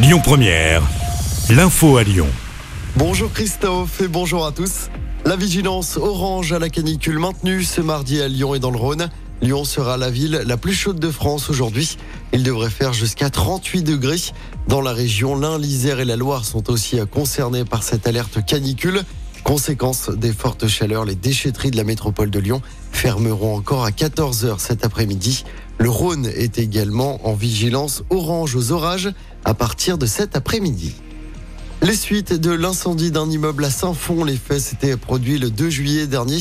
Lyon Première, l'info à Lyon. Bonjour Christophe et bonjour à tous. La vigilance orange à la canicule maintenue ce mardi à Lyon et dans le Rhône. Lyon sera la ville la plus chaude de France aujourd'hui. Il devrait faire jusqu'à 38 degrés. Dans la région, l'Ain, l'Isère et la Loire sont aussi concernés par cette alerte canicule. Conséquence des fortes chaleurs, les déchetteries de la métropole de Lyon fermeront encore à 14h cet après-midi. Le Rhône est également en vigilance orange aux orages à partir de cet après-midi. Les suites de l'incendie d'un immeuble à Saint-Fond, les faits s'étaient produits le 2 juillet dernier.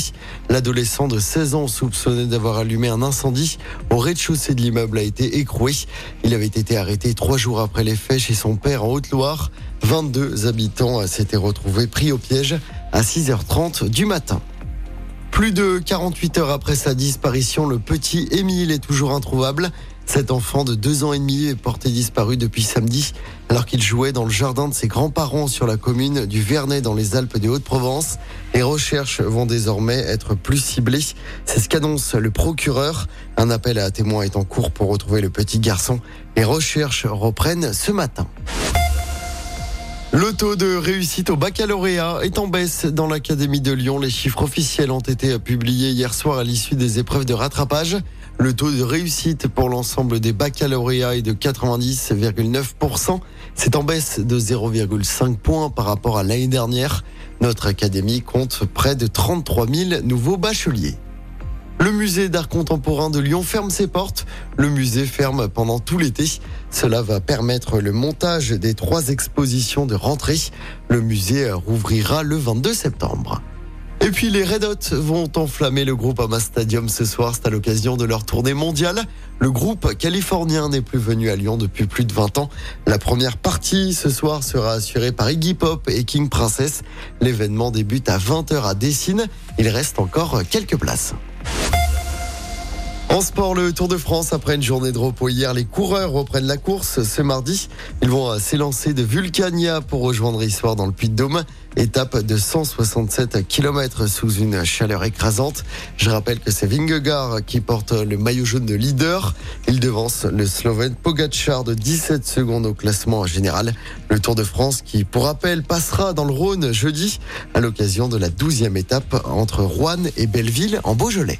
L'adolescent de 16 ans soupçonné d'avoir allumé un incendie au rez-de-chaussée de l'immeuble a été écroué. Il avait été arrêté trois jours après les faits chez son père en Haute-Loire. 22 habitants s'étaient retrouvés pris au piège à 6h30 du matin. Plus de 48 heures après sa disparition, le petit Émile est toujours introuvable. Cet enfant de deux ans et demi est porté disparu depuis samedi alors qu'il jouait dans le jardin de ses grands-parents sur la commune du Vernet dans les Alpes de Haute-Provence. Les recherches vont désormais être plus ciblées. C'est ce qu'annonce le procureur. Un appel à témoins est en cours pour retrouver le petit garçon. Les recherches reprennent ce matin. Le taux de réussite au baccalauréat est en baisse dans l'Académie de Lyon. Les chiffres officiels ont été publiés hier soir à l'issue des épreuves de rattrapage. Le taux de réussite pour l'ensemble des baccalauréats est de 90,9%. C'est en baisse de 0,5 points par rapport à l'année dernière. Notre académie compte près de 33 000 nouveaux bacheliers. Le musée d'art contemporain de Lyon ferme ses portes. Le musée ferme pendant tout l'été. Cela va permettre le montage des trois expositions de rentrée. Le musée rouvrira le 22 septembre. Et puis les Red Hot vont enflammer le groupe Ama Stadium ce soir. C'est à l'occasion de leur tournée mondiale. Le groupe californien n'est plus venu à Lyon depuis plus de 20 ans. La première partie ce soir sera assurée par Iggy Pop et King Princess. L'événement débute à 20h à Dessine. Il reste encore quelques places. En sport, le Tour de France, après une journée de repos hier, les coureurs reprennent la course ce mardi. Ils vont s'élancer de Vulcania pour rejoindre Issoire dans le Puy-de-Dôme. Étape de 167 km sous une chaleur écrasante. Je rappelle que c'est Vingegaard qui porte le maillot jaune de leader. Il devance le Slovène Pogacar de 17 secondes au classement général. Le Tour de France qui, pour rappel, passera dans le Rhône jeudi à l'occasion de la 12e étape entre Rouen et Belleville en Beaujolais.